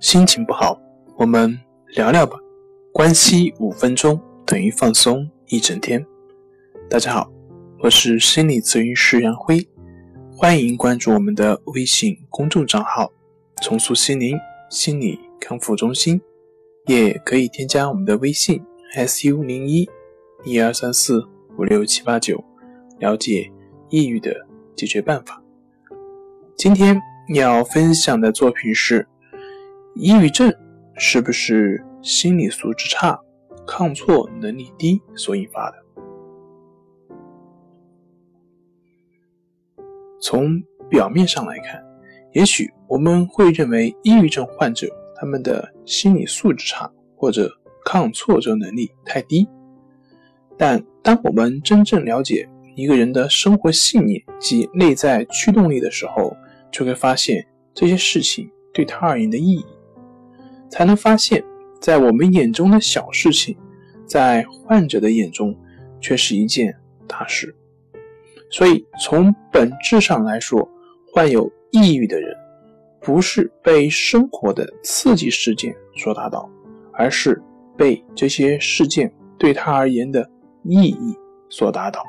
心情不好，我们聊聊吧。关系五分钟等于放松一整天。大家好，我是心理咨询师杨辉，欢迎关注我们的微信公众账号“重塑心灵心理康复中心”，也可以添加我们的微信 “su 零一一二三四五六七八九”，了解抑郁的解决办法。今天要分享的作品是：抑郁症是不是心理素质差、抗挫能力低所引发的？从表面上来看，也许我们会认为抑郁症患者他们的心理素质差或者抗挫折能力太低，但当我们真正了解一个人的生活信念及内在驱动力的时候，就会发现这些事情对他而言的意义，才能发现，在我们眼中的小事情，在患者的眼中却是一件大事。所以，从本质上来说，患有抑郁的人，不是被生活的刺激事件所打倒，而是被这些事件对他而言的意义所打倒。